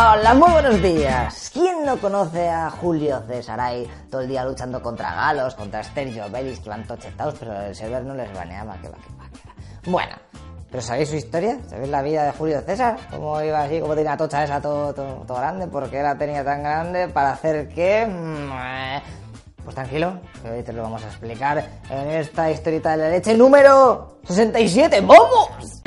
Hola, muy buenos días. ¿Quién no conoce a Julio César ahí todo el día luchando contra galos, contra Sergio Belis, que van tochetados, pero el server no les baneaba, que va, que va, que va. Bueno, ¿pero sabéis su historia? ¿Sabéis la vida de Julio César? ¿Cómo iba así? ¿Cómo tenía tocha esa todo, todo, todo grande? ¿Por qué la tenía tan grande? ¿Para hacer qué? Mm, Pues tranquilo, que hoy te lo vamos a explicar en esta historieta de la leche número 67. ¡Vamos!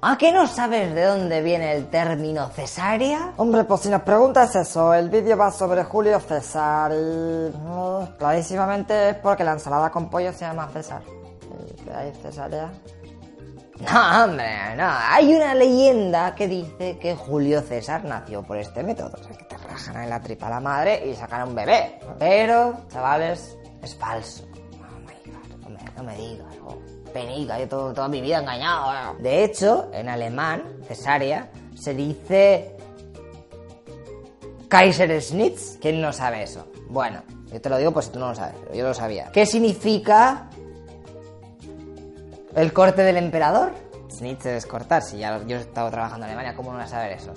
¿A qué no sabes de dónde viene el término cesárea? Hombre, pues si nos preguntas eso, el vídeo va sobre Julio César y... oh, clarísimamente es porque la ensalada con pollo se llama César. Y que hay cesárea. No, hombre, no. Hay una leyenda que dice que Julio César nació por este método. O sea, que te rajan en la tripa a la madre y sacan a un bebé. Pero, chavales, es falso. Oh my God, no me, no me digas. oh, penica, yo todo- toda mi vida engañado. De hecho, en alemán, cesárea, se dice Kaiserschnitz. ¿Quién no sabe eso? Bueno, yo te lo digo pues si tú no lo sabes, pero yo lo sabía. ¿Qué significa el corte del emperador? Schnitz es cortar, si ya yo he estado trabajando en Alemania, ¿cómo no voy a saber eso?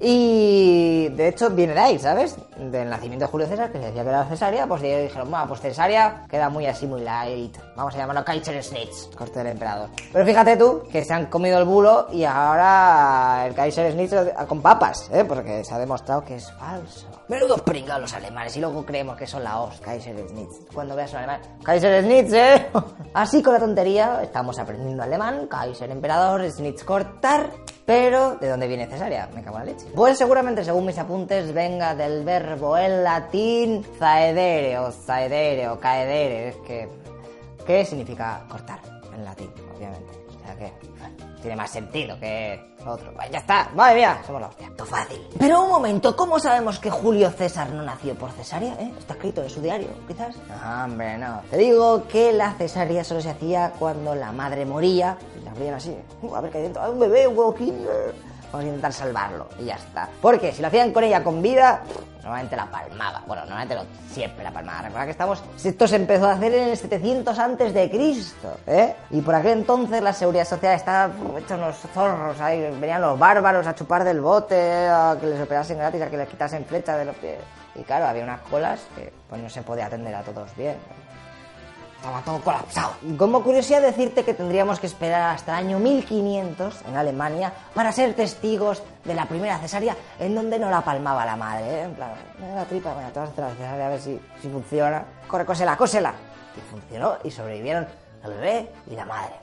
Y de hecho viene de ahí, ¿sabes? Del nacimiento de Julio César, que se decía que era cesárea, pues ellos dijeron, bueno, pues cesárea queda muy así, muy light. Vamos a llamarlo Kaiserschnitz, corte del emperador. Pero fíjate tú que se han comido el bulo y ahora el Kaiserschnitz con papas, ¿eh? Porque se ha demostrado que es falso. Menudos pringados los alemanes y luego creemos que son la os, Kaiserschnitz. Cuando veas un alemán, Kaiserschnitz, ¿eh? Así con la tontería, estamos aprendiendo alemán, Kaiser emperador, Schnitz cortar. Pero, ¿de dónde viene cesárea? Me cago en la leche. Pues seguramente, según mis apuntes, venga del verbo en latín zaedere o zaedere o caedere. Es que... ¿Qué significa cortar en latín, obviamente? O sea que tiene más sentido que lo otro. Pues ya está, madre mía, somos la hostia. Todo fácil. Pero un momento, ¿cómo sabemos que Julio César no nació por cesárea? ¿Eh? Está escrito en su diario, quizás. No, hombre, no. Te digo que la cesárea solo se hacía cuando la madre moría y la abrían así. Uh, a ver qué hay dentro. Hay un bebé, un huevo kinder. Vamos a intentar salvarlo y ya está. Porque si lo hacían con ella con vida, normalmente la palmaba. Bueno, normalmente lo, siempre la palmaba. Recuerda que estamos. Esto se empezó a hacer en el 700 antes de Cristo, ¿eh? Y por aquel entonces la seguridad social estaba hecha unos zorros ahí. Venían los bárbaros a chupar del bote, a que les operasen gratis, a que les quitasen flechas de los pies. Y claro, había unas colas que pues no se podía atender a todos bien. Estaba todo colapsado. Como curiosidad decirte que tendríamos que esperar hasta el año 1500 en Alemania para ser testigos de la primera cesárea en donde no la palmaba la madre. ¿eh? En plan, "Mira la tripa, bueno, te vas a hacer la cesárea a ver si, si funciona. Corre, cósela, cósela. Y funcionó y sobrevivieron el bebé y la madre.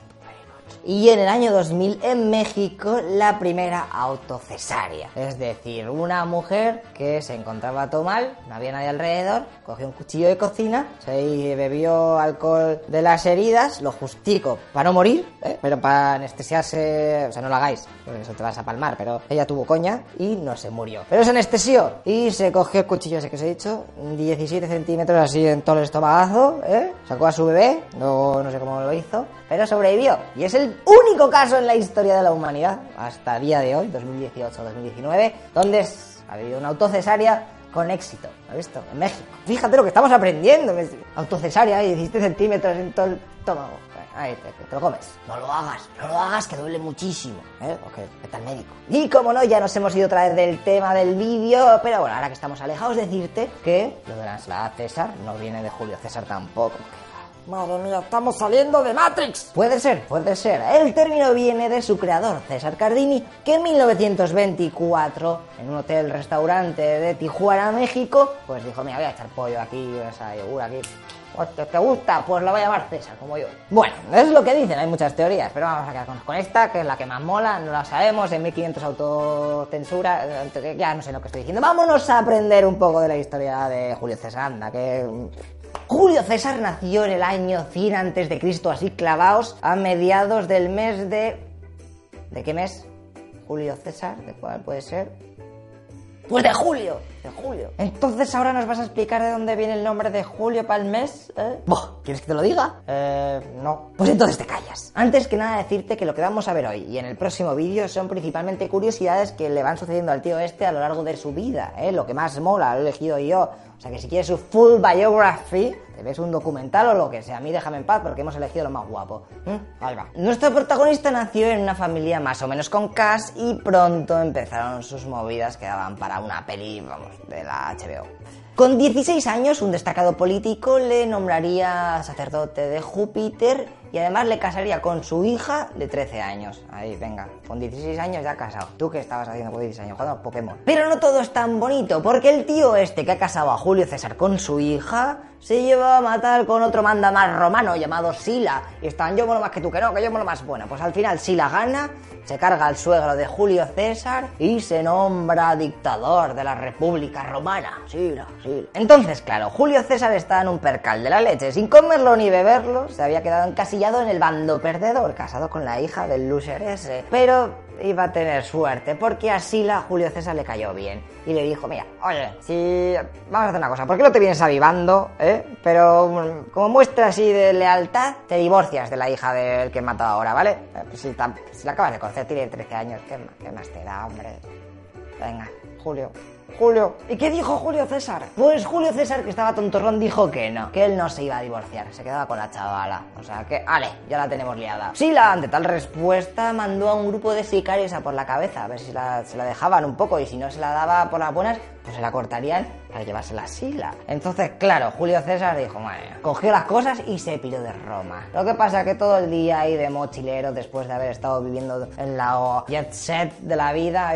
Y en el año 2000 en México la primera autocesárea. Es decir, una mujer que se encontraba todo mal, no había nadie alrededor, cogió un cuchillo de cocina, se bebió alcohol de las heridas, lo justico para no morir, ¿eh? pero para anestesiarse, o sea, no lo hagáis, porque eso te vas a palmar, pero ella tuvo coña y no se murió. Pero se anestesió y se cogió el cuchillo ese que os he dicho, 17 centímetros así en todo el estomagazo, ¿eh? sacó a su bebé, no, no sé cómo lo hizo, pero sobrevivió. Y es el único caso en la historia de la humanidad, hasta el día de hoy, 2018-2019, donde ha habido una autocesárea con éxito. ¿Lo visto? En México. Fíjate lo que estamos aprendiendo. Autocesárea y 17 centímetros en todo el estómago. Ahí te, te. No lo hagas, no lo hagas, que duele muchísimo. ¿eh? O vete al médico. Y como no, ya nos hemos ido otra vez del tema del vídeo, pero bueno, ahora que estamos alejados, decirte que lo de la ensalada César no viene de Julio César tampoco. Madre mía, estamos saliendo de Matrix. Puede ser, puede ser. El término viene de su creador, César Cardini, que en 1924, en un hotel restaurante de Tijuana, México, pues dijo, mira, voy a echar pollo aquí, o sea, yogur aquí. Hostia, ¿Te gusta? Pues lo voy a llamar César, como yo. Bueno, es lo que dicen, hay muchas teorías, pero vamos a quedarnos con esta, que es la que más mola, no la sabemos, en 1500 autocensura, eh, ya no sé lo que estoy diciendo. Vámonos a aprender un poco de la historia de Julio César, anda, que Julio César nació en el año 100 antes de Cristo, así clavaos, a mediados del mes de... ¿De qué mes? Julio César, ¿de cuál puede ser? Pues de julio, Julio. Entonces ahora nos vas a explicar de dónde viene el nombre de Julio para el mes, ¿eh? Buah, ¿Quieres que te lo diga? Eh, no. Pues entonces te callas. Antes que nada decirte que lo que vamos a ver hoy y en el próximo vídeo son principalmente curiosidades que le van sucediendo al tío este a lo largo de su vida, ¿eh? Lo que más mola, lo he elegido yo. O sea que si quieres su full biography, te ves un documental o lo que sea. A mí déjame en paz porque hemos elegido lo más guapo. ¿Mm? Ahí va. Nuestro protagonista nació en una familia más o menos con cash y pronto empezaron sus movidas que daban para una peli, vamos, de la HBO. Con 16 años, un destacado político le nombraría sacerdote de Júpiter y además le casaría con su hija de 13 años. Ahí, venga, con 16 años ya casado. ¿Tú qué estabas haciendo con 16 años? Jugando a Pokémon. Pero no todo es tan bonito, porque el tío este que ha casado a Julio César con su hija se lleva a matar con otro manda más romano llamado Sila. Y están, yo lo más que tú, que no, que yo lo más bueno. Pues al final Sila gana, se carga al suegro de Julio César y se nombra dictador de la República Romana. Sila, Sila. Entonces, claro, Julio César está en un percal de la leche. Sin comerlo ni beberlo, se había quedado encasillado en el bando perdedor, casado con la hija del loser ese. Pero iba a tener suerte, porque a Sila Julio César le cayó bien. Y le dijo, mira, oye, si... Vamos a hacer una cosa, ¿por qué no te vienes avivando, eh? Pero mm, como muestra así de lealtad, te divorcias de la hija del que he matado ahora, ¿vale? Eh, si, la acabas de conocer, tiene 13 años, ¿qué, qué más te da, hombre? Venga, Julio. Julio. ¿Y qué dijo Julio César? Pues Julio César, que estaba tontorrón, dijo que no, que él no se iba a divorciar, se quedaba con la chavala. O sea que, ale, ya la tenemos liada. Sila, ante tal respuesta, mandó a un grupo de sicarios a por la cabeza, a ver si la- se la dejaban un poco, y si no se la daba por las buenas, pues se la cortarían para llevársela a Sila. Entonces, claro, Julio César dijo, bueno, cogió las cosas y se piró de Roma. Lo que pasa que todo el día ahí de mochilero, después de haber estado viviendo en la jet set de la vida,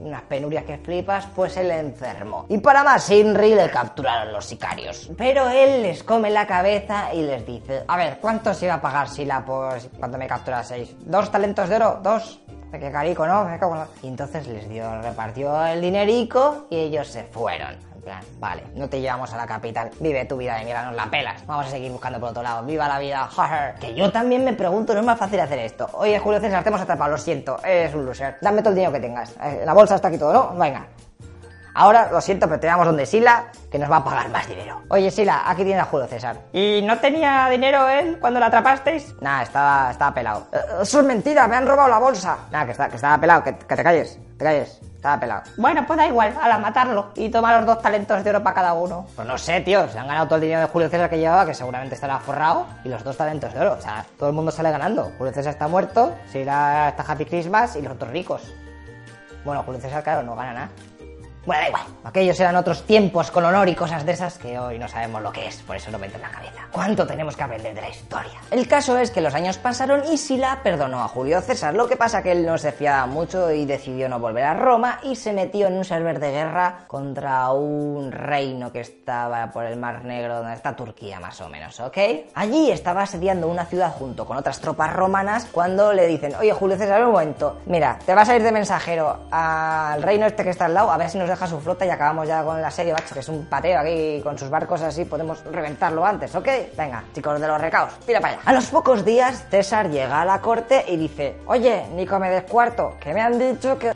unas penurias que flipas, pues él enfermó. Y para más Inri le capturaron los sicarios. Pero él les come la cabeza y les dice, a ver, ¿cuánto se iba a pagar Sila cuando me capturaseis? ¿Dos talentos de oro? ¿Dos? Qué carico, ¿no? Y entonces les dio, repartió el dinerico y ellos se fueron. Vale, no te llevamos a la capital, vive tu vida de mierda, nos la pelas. Vamos a seguir buscando por otro lado, viva la vida. Que yo también me pregunto, no es más fácil hacer esto. Oye, Julio César, te hemos atrapado, lo siento, eres un loser. Dame todo el dinero que tengas. Eh, la bolsa está aquí todo, ¿no? Venga. Ahora, lo siento, pero te damos donde Sila, que nos va a pagar más dinero. Oye, Sila, aquí tienes a Julio César. ¿Y no tenía dinero él cuando la atrapasteis? Nah, estaba, estaba pelado. Eh, Eso es mentira, me han robado la bolsa. Nah, que, está- que estaba pelado, que, que te calles, te calles. Estaba pelado. Bueno, pues da igual, a la matarlo y toma los dos talentos de oro para cada uno. Pues no sé, tío, se han ganado todo el dinero de Julio César que llevaba, que seguramente estará forrado, y los dos talentos de oro. O sea, todo el mundo sale ganando. Julio César está muerto, Sila está Happy Christmas y los otros ricos. Bueno, Julio César, claro, no gana nada. Bueno, da igual. Aquellos eran otros tiempos con honor y cosas de esas que hoy no sabemos lo que es, por eso no me entra en la cabeza. ¿Cuánto tenemos que aprender de la historia? El caso es que los años pasaron y Sila perdonó a Julio César. Lo que pasa que él no se fiaba mucho y decidió no volver a Roma y se metió en un server de guerra contra un reino que estaba por el Mar Negro, donde está Turquía más o menos, ¿ok? Allí estaba asediando una ciudad junto con otras tropas romanas cuando le dicen, oye Julio César, un momento, mira, te vas a ir de mensajero al reino este que está al lado, a ver si nos deja su flota y acabamos ya con la serie, macho, que es un pateo aquí con sus barcos así, podemos reventarlo antes, ¿ok? Venga, chicos de los recaos, tira para allá. A los pocos días, César llega a la corte y dice, Oye, Nicomedes Cuarto, que me han dicho que...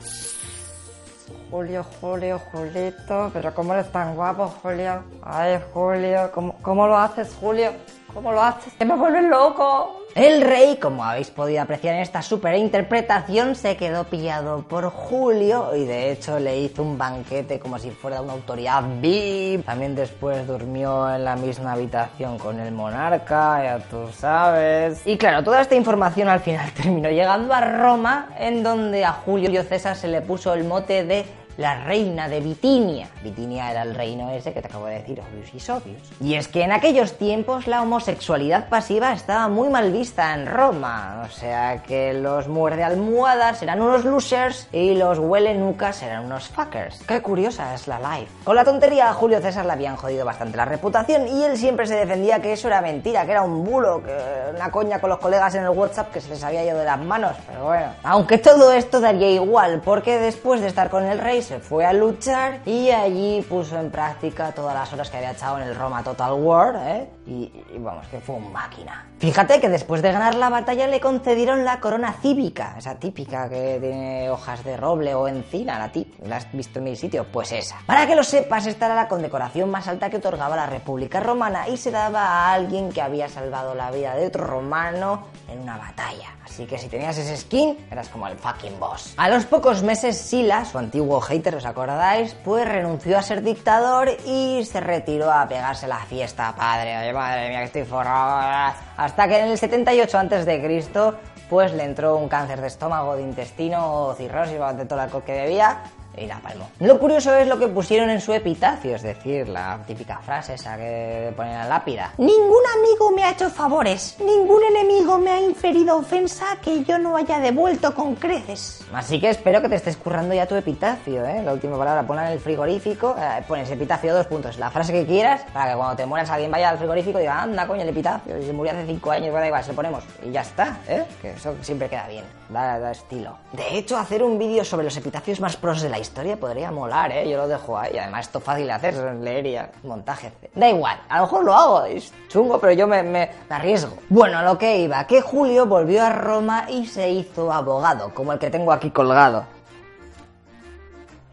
Julio, Julio, Julito, pero ¿cómo eres tan guapo, Julio? Ay, Julio, ¿cómo, cómo lo haces, Julio? ¿Cómo lo haces? ¡Que me vuelves loco! El rey, como habéis podido apreciar en esta super interpretación, se quedó pillado por Julio y de hecho le hizo un banquete como si fuera una autoridad VIP. También después durmió en la misma habitación con el monarca, ya tú sabes. Y claro, toda esta información al final terminó llegando a Roma, en donde a Julio César se le puso el mote de la reina de Bitinia. Bitinia era el reino ese que te acabo de decir, obvious y obvious. Y es que en aquellos tiempos la homosexualidad pasiva estaba muy mal vista en Roma. O sea que los muerde almohadas eran unos losers y los huele nucas eran unos fuckers. Qué curiosa es la life. Con la tontería a Julio César le habían jodido bastante la reputación y él siempre se defendía que eso era mentira, que era un bulo, que una coña con los colegas en el WhatsApp que se les había ido de las manos. Pero bueno, aunque todo esto daría igual, porque después de estar con el rey se fue a luchar y allí puso en práctica todas las horas que había echado en el Roma Total War, ¿eh? Y, vamos, que fue un máquina. Fíjate que después de ganar la batalla le concedieron la corona cívica, esa típica que tiene hojas de roble o encina, la tip, la has visto en mil sitios, pues esa. Para que lo sepas, esta era la condecoración más alta que otorgaba la República Romana y se daba a alguien que había salvado la vida de otro romano en una batalla. Así que si tenías ese skin, eras como el fucking boss. A los pocos meses, Sila, su antiguo hater, ¿os acordáis? Pues renunció a ser dictador y se retiró a pegarse la fiesta, padre. Madre mía, que estoy forrado. Hasta que en el 78 a.C., pues le entró un cáncer de estómago, de intestino, o cirrosis, de todo el alcohol que bebía y la palmó. Lo curioso es lo que pusieron en su epitafio, es decir, la típica frase esa que ponen en la lápida. Ningún amigo me ha hecho favores, ningún enemigo me ha inferido ofensa que yo no haya devuelto con creces. Así que espero que te estés currando ya tu epitafio, ¿eh? La última palabra, ponla en el frigorífico, eh, pones epitafio dos puntos, la frase que quieras, para que cuando te mueras alguien vaya al frigorífico y diga, anda coño el epitafio, y se murió hace cinco años, da igual, se lo ponemos y ya está, ¿eh? Que eso siempre queda bien, da, da estilo. De hecho, hacer un vídeo sobre los epitafios más pros de la historia podría molar, ¿eh? Yo lo dejo ahí. Además, esto es fácil de hacer, leer y montaje. Da igual, a lo mejor lo hago, es chungo, pero yo me, me, arriesgo. Bueno, lo que iba, que Julio volvió a Roma y se hizo abogado, como el que tengo aquí colgado.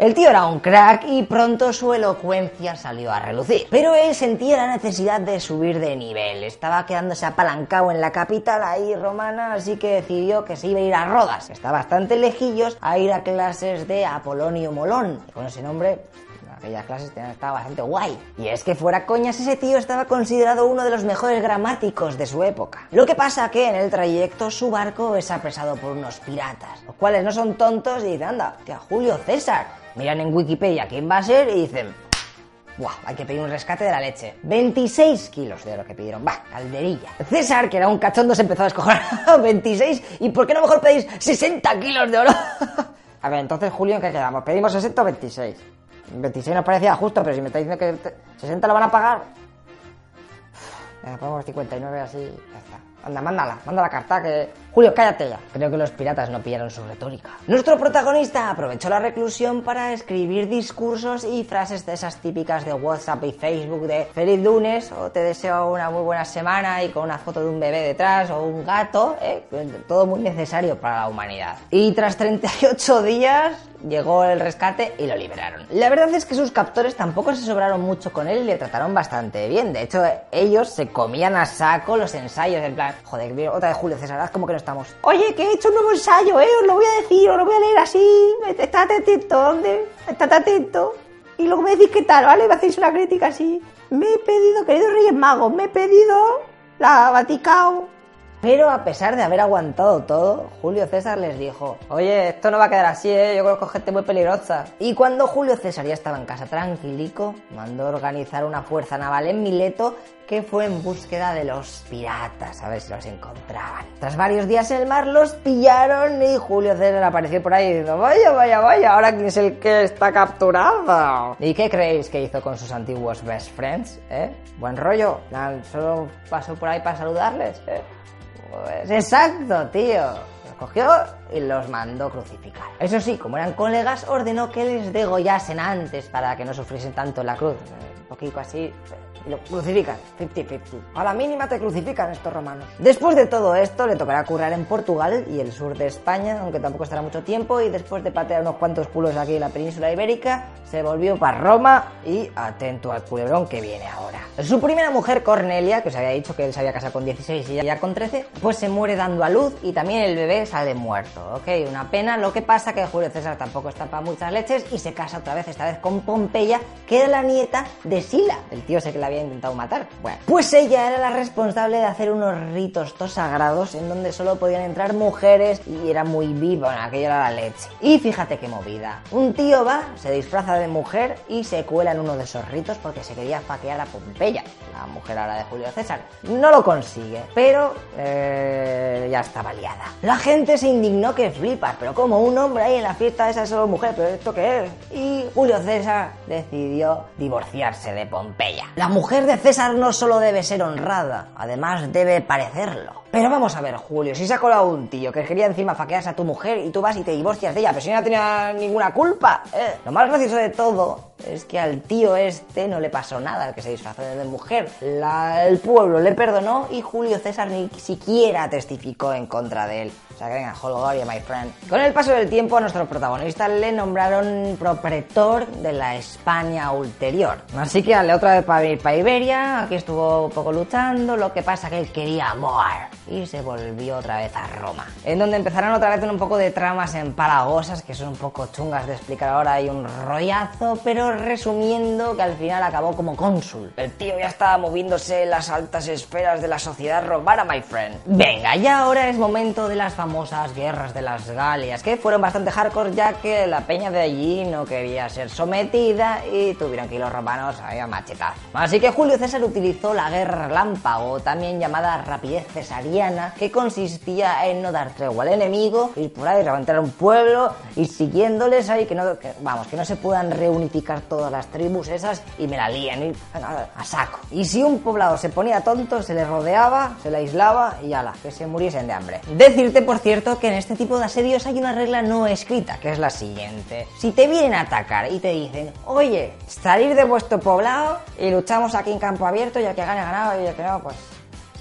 El tío era un crack y pronto su elocuencia salió a relucir. Pero él sentía la necesidad de subir de nivel. Estaba quedándose apalancado en la capital ahí romana, así que decidió que se iba a ir a Rodas. Está bastante lejillos a ir a clases de Apolonio Molón. Con ese nombre aquellas clases estaba bastante guay. Y es que fuera coñas, ese tío estaba considerado uno de los mejores gramáticos de su época. Lo que pasa que en el trayecto su barco es apresado por unos piratas, los cuales no son tontos y dicen, anda, tía, Julio César. Miran en Wikipedia quién va a ser y dicen, Buah, hay que pedir un rescate de la leche. 26 kilos de oro que pidieron. Va, calderilla. César, que era un cachondo, se empezó a escoger 26. ¿Y por qué no mejor pedís 60 kilos de oro? a ver, entonces, Julio, ¿en qué quedamos? ¿Pedimos 60 o 26? 26 nos parecía justo, pero si me está diciendo que 60 lo van a pagar. Venga, ponemos 59 así, ya está. Anda, mándala, manda la carta que... Julio, cállate ya. Creo que los piratas no pillaron su retórica. Nuestro protagonista aprovechó la reclusión para escribir discursos y frases de esas típicas de WhatsApp y Facebook de feliz lunes o te deseo una muy buena semana y con una foto de un bebé detrás o un gato, ¿eh? todo muy necesario para la humanidad. Y tras 38 días llegó el rescate y lo liberaron. La verdad es que sus captores tampoco se sobraron mucho con él y le trataron bastante bien. De hecho, ellos se comían a saco los ensayos, en plan, joder, otra de Julio César, como que no estamos. Oye, que he hecho un nuevo ensayo, ¿eh? Os lo voy a decir, os lo voy a leer así. Estate atento, ¿dónde? Estate atento. Y luego me decís qué tal, ¿vale? Me hacéis una crítica así. Me he pedido, queridos Reyes Magos, me he pedido la Vaticao pero a pesar de haber aguantado todo, Julio César les dijo, oye, esto no va a quedar así, ¿eh? yo conozco gente muy peligrosa. Y cuando Julio César ya estaba en casa tranquilico, mandó organizar una fuerza naval en Mileto que fue en búsqueda de los piratas, a ver si los encontraban. Tras varios días en el mar los pillaron y Julio César apareció por ahí diciendo, vaya, vaya, vaya, ahora quién es el que está capturado. ¿Y qué creéis que hizo con sus antiguos best friends? ¿Eh? Buen rollo, solo pasó por ahí para saludarles, ¿eh? Pues exacto, tío. Los cogió y los mandó crucificar. Eso sí, como eran colegas, ordenó que les degollasen antes para que no sufriesen tanto en la cruz. Un poquito así, y lo crucifican, 50-50. A la mínima te crucifican estos romanos. Después de todo esto, le tocará currar en Portugal y el sur de España, aunque tampoco estará mucho tiempo, y después de patear unos cuantos culos aquí en la península ibérica, se volvió para Roma y atento al culebrón que viene ahora. Su primera mujer, Cornelia, que os había dicho que él se había casado con 16 y ya con 13, pues se muere dando a luz y también el bebé sale muerto, ¿ok? Una pena, lo que pasa que Julio César tampoco está para muchas leches y se casa otra vez, esta vez con Pompeya, que era la nieta de Sila, el tío ese que la había intentado matar. Bueno, pues ella era la responsable de hacer unos ritos todos sagrados en donde solo podían entrar mujeres y era muy viva, bueno, aquello era la leche. Y fíjate qué movida. Un tío va, se disfraza de mujer y se cuela en uno de esos ritos porque se quería faquear a Pompeya, la mujer ahora de Julio César. No lo consigue, pero eh, ya estaba liada. La gente se indignó que flipas, pero como un hombre ahí en la fiesta esa es solo mujer, pero ¿esto qué es? Y Julio César decidió divorciarse de Pompeya. La mujer de César no solo debe ser honrada, además debe parecerlo. Pero vamos a ver, Julio, si se ha colado un tío que quería encima faquearse a tu mujer y tú vas y te divorcias de ella, pero si no tenía ninguna culpa, ¿eh? Lo más gracioso de todo es que al tío este no le pasó nada, al que se disfrazó de mujer. El pueblo le perdonó y Julio César ni siquiera testificó en contra de él. Venga, Holgoria, my friend. Con el paso del tiempo a nuestro protagonista le nombraron propretor de la España ulterior. Así que dale otra vez para venir para Iberia, aquí estuvo un poco luchando, lo que pasa que él quería amor y se volvió otra vez a Roma. En donde empezarán otra vez un poco de tramas empalagosas que son un poco chungas de explicar ahora y un rollazo, pero resumiendo que al final acabó como cónsul. El tío ya estaba moviéndose en las altas esferas de la sociedad romana, my friend. Venga, ya ahora es momento de las famosas guerras de las Galias, que fueron bastante hardcore ya que la peña de allí no quería ser sometida y tuvieron que ir los romanos ahí a machetar. Así que Julio César utilizó la guerra relámpago, también llamada rapidez cesariana, que consistía en no dar tregua al enemigo, ir por ahí, levantar un pueblo, ir siguiéndoles ahí, que no, vamos, que no se puedan reunificar todas las tribus esas y me la lían, y, a saco. Y si un poblado se ponía tonto, se le rodeaba, se le aislaba y ala, que se muriesen de hambre. Decirte, por cierto, que en este tipo de asedios hay una regla no escrita, que es la siguiente. Si te vienen a atacar y te dicen, oye, salir de vuestro poblado y luchamos aquí en campo abierto y el que gane ganado y el que no, pues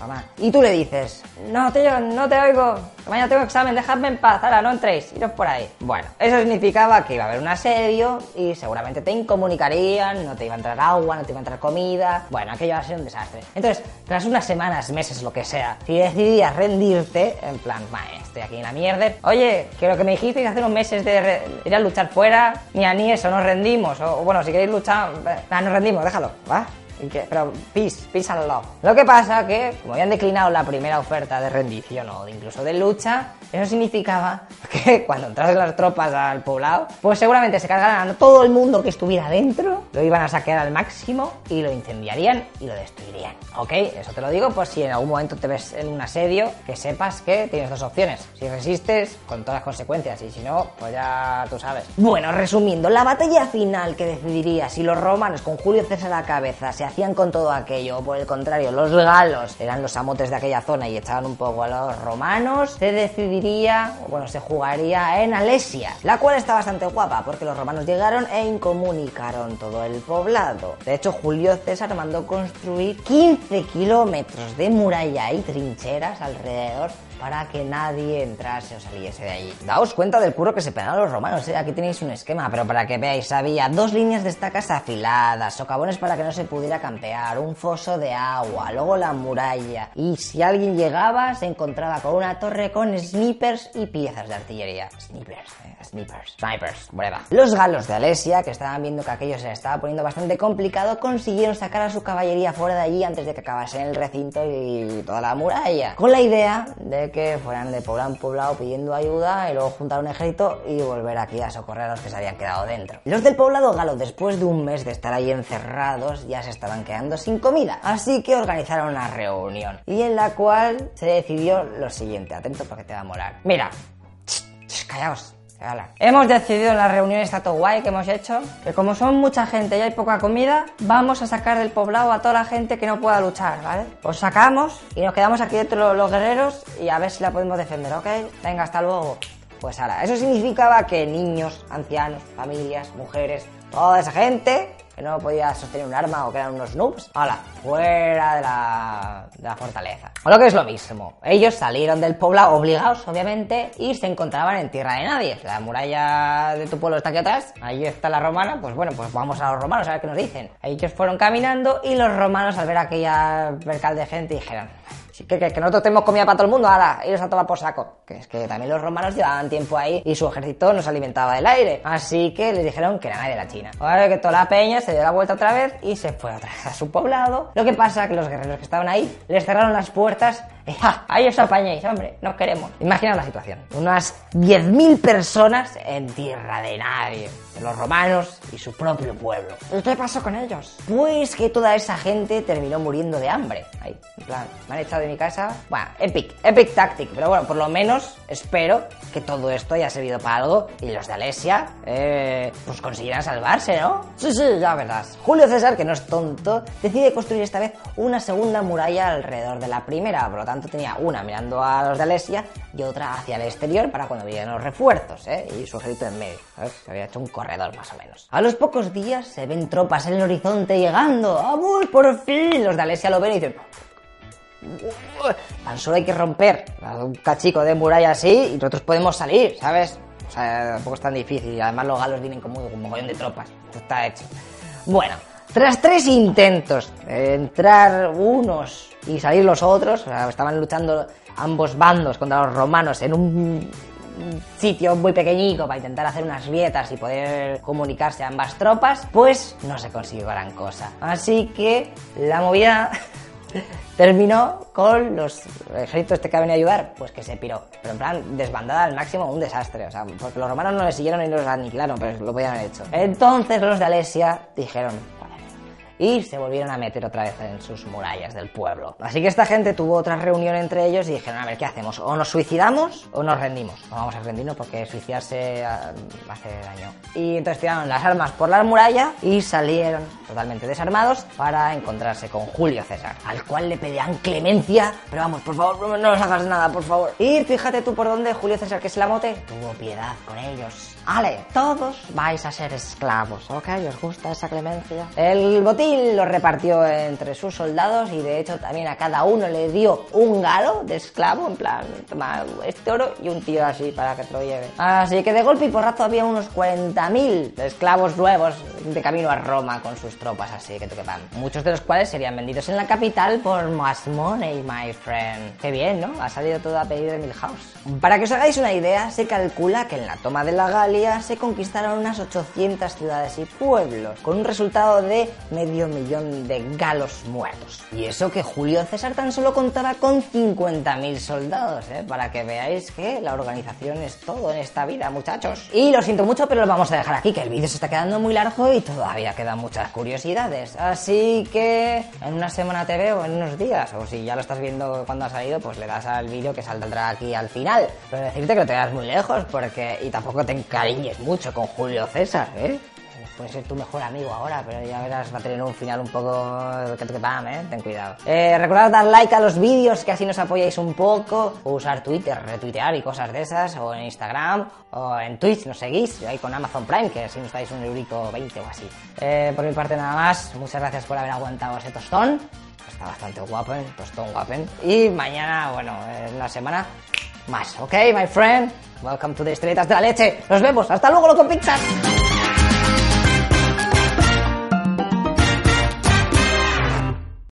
Toma. Y tú le dices, no, tío, no te oigo, mañana tengo examen, dejadme en paz, ahora no entréis, iros por ahí. Bueno, eso significaba que iba a haber un asedio y seguramente te incomunicarían, no te iba a entrar agua, no te iba a entrar comida, bueno, aquello iba a ser un desastre. Entonces, tras unas semanas, meses, lo que sea, si decidías rendirte, en plan, "Mae, estoy aquí en la mierda, oye, que lo que me dijisteis hace unos meses de ir a luchar fuera, ni a ni eso, nos rendimos, o bueno, si queréis luchar, ah, nos rendimos, déjalo, ¿va? ¿Y qué? Pero peace, peace and love. Lo que pasa que, como habían declinado la primera oferta de rendición o incluso de lucha, eso significaba que cuando entrasen las tropas al poblado, pues seguramente se cargaran a todo el mundo que estuviera dentro, lo iban a saquear al máximo y lo incendiarían y lo destruirían. ¿Ok? Eso te lo digo por si en algún momento te ves en un asedio, que sepas que tienes dos opciones. Si resistes, con todas las consecuencias, y si no, pues ya tú sabes. Bueno, resumiendo, la batalla final que decidiría si los romanos con Julio César a la cabeza se hacían con todo aquello, por el contrario, los galos eran los amotes de aquella zona y echaban un poco a los romanos, se decidiría, bueno, se jugaría en Alesia, la cual está bastante guapa porque los romanos llegaron e incomunicaron todo el poblado. De hecho, Julio César mandó construir 15 kilómetros de muralla y trincheras alrededor para que nadie entrase o saliese de allí. Daos cuenta del curro que se pegaron los romanos, ¿eh? aquí tenéis un esquema, pero para que veáis, había dos líneas de estacas afiladas, socavones para que no se pudiera campear, un foso de agua, luego la muralla, y si alguien llegaba se encontraba con una torre con snipers y piezas de artillería. Snipers, eh, snipers, snipers, breva. Los galos de Alesia, que estaban viendo que aquello se les estaba poniendo bastante complicado, consiguieron sacar a su caballería fuera de allí antes de que acabase el recinto y toda la muralla, con la idea de que fueran de poblado en poblado pidiendo ayuda y luego juntar un ejército y volver aquí a socorrer a los que se habían quedado dentro. Los del poblado galo, después de un mes de estar ahí encerrados, ya se estaban quedando sin comida, así que organizaron una reunión y en la cual se decidió lo siguiente, atento porque te va a molar. Mira, callaos. Hemos decidido en la reunión esta guay que hemos hecho que como son mucha gente y hay poca comida, vamos a sacar del poblado a toda la gente que no pueda luchar, ¿vale? Os sacamos y nos quedamos aquí dentro los guerreros y a ver si la podemos defender, ¿ok? Venga, hasta luego. Pues ahora, eso significaba que niños, ancianos, familias, mujeres, toda esa gente que no podía sostener un arma o que eran unos noobs, ¡hala! Fuera de la, de la fortaleza. O lo que es lo mismo, ellos salieron del poblado obligados, obviamente, y se encontraban en tierra de nadie. La muralla de tu pueblo está aquí atrás, ahí está la romana, pues bueno, pues vamos a los romanos a ver qué nos dicen. Ellos fueron caminando y los romanos al ver aquella percal de gente dijeron, que, que, que nosotros tenemos comida para todo el mundo, ahora, ellos a tomar por saco. Que es que también los romanos llevaban tiempo ahí y su ejército no se alimentaba del aire. Así que les dijeron que era nadie de la China. Ahora que toda la peña se dio la vuelta otra vez y se fue vez a su poblado. Lo que pasa que los guerreros que estaban ahí les cerraron las puertas y ¡ja! Ahí os apañéis, hombre, nos queremos. Imaginaos la situación. Unas 10.000 personas en tierra de nadie. De los romanos y su propio pueblo. ¿Y qué pasó con ellos? Pues que toda esa gente terminó muriendo de hambre. Ahí, en plan, me han echado de mi casa. Bueno, epic, epic tactic. Pero bueno, por lo menos espero que todo esto haya servido para algo y los de Alesia, eh, pues consiguieran salvarse, ¿no? Sí, sí, ya verás. Julio César, que no es tonto, decide construir esta vez una segunda muralla alrededor de la primera. Por lo tanto, tenía una mirando a los de Alesia y otra hacia el exterior para cuando vinieran los refuerzos, ¿eh? Y su ejército en medio, ¿sabes? Se había hecho un corredor más o menos. A los pocos días se ven tropas en el horizonte llegando. ¡Vamos, por fin! Los de Alesia lo ven y dicen... Tan solo hay que romper un cachico de muralla así y nosotros podemos salir, ¿sabes? O sea, tampoco es tan difícil. Y además los galos vienen como un mogollón de tropas. Está hecho. Bueno, tras tres intentos entrar unos y salir los otros, estaban luchando ambos bandos contra los romanos en un sitio muy pequeñico para intentar hacer unas vietas y poder comunicarse a ambas tropas, pues no se consiguió gran cosa. Así que la movida terminó con los ejércitos este que ha venido a ayudar, pues que se piró. Pero en plan, desbandada al máximo, un desastre. O sea, porque los romanos no le siguieron y los aniquilaron, pero lo podían haber hecho. Entonces los de Alesia dijeron, y se volvieron a meter otra vez en sus murallas del pueblo. Así que esta gente tuvo otra reunión entre ellos y dijeron, a ver, ¿qué hacemos? O nos suicidamos o nos rendimos. Vamos a rendirnos porque suicidarse ah, hace daño. Y entonces tiraron las armas por la muralla y salieron totalmente desarmados para encontrarse con Julio César, al cual le pedían clemencia, pero vamos, por favor, no nos hagas nada, por favor. Y fíjate tú por dónde Julio César, que es la mote, tuvo piedad con ellos. Ale, todos vais a ser esclavos, ¿ok? ¿Os gusta esa clemencia? El botín lo repartió entre sus soldados y de hecho también a cada uno le dio un galo de esclavo, en plan, toma este oro y un tío así para que te lo lleve. Así que de golpe y porrazo había unos 40.000 esclavos nuevos de camino a Roma con sus tropas así que toquepan. Muchos de los cuales serían vendidos en la capital por más money, my friend. Qué bien, ¿no? Ha salido todo a pedir de Milhouse. Para que os hagáis una idea, se calcula que en la toma de la Se conquistaron unas 800 ciudades y pueblos, con un resultado de medio millón de galos muertos. Y eso que Julio César tan solo contaba con 50.000 soldados, ¿eh? para que veáis que la organización es todo en esta vida, muchachos. Y lo siento mucho, pero lo vamos a dejar aquí, que el vídeo se está quedando muy largo y todavía quedan muchas curiosidades. Así que en una semana te veo, en unos días, o si ya lo estás viendo cuando ha salido, pues le das al vídeo que saldrá aquí al final. Pero decirte que lo te das muy lejos, porque y tampoco te encariñes mucho con Julio César, ¿eh? Puede ser tu mejor amigo ahora, pero ya verás, va a tener un final un poco ¿eh? Ten cuidado. Eh, recordad dar like a los vídeos, que así nos apoyáis un poco. Usar Twitter, retuitear y cosas de esas. O en Instagram, o en Twitch, nos seguís. Ahí con Amazon Prime, que así nos dais un eurico 20 o así. Eh, por mi parte nada más. Muchas gracias por haber aguantado ese tostón. Está bastante guapo, ¿eh? tostón guapen. Y mañana, bueno, en una semana más, ¿ok, my friend? Welcome to the Estrellitas de la Leche. Nos vemos. Hasta luego, loco pizzas.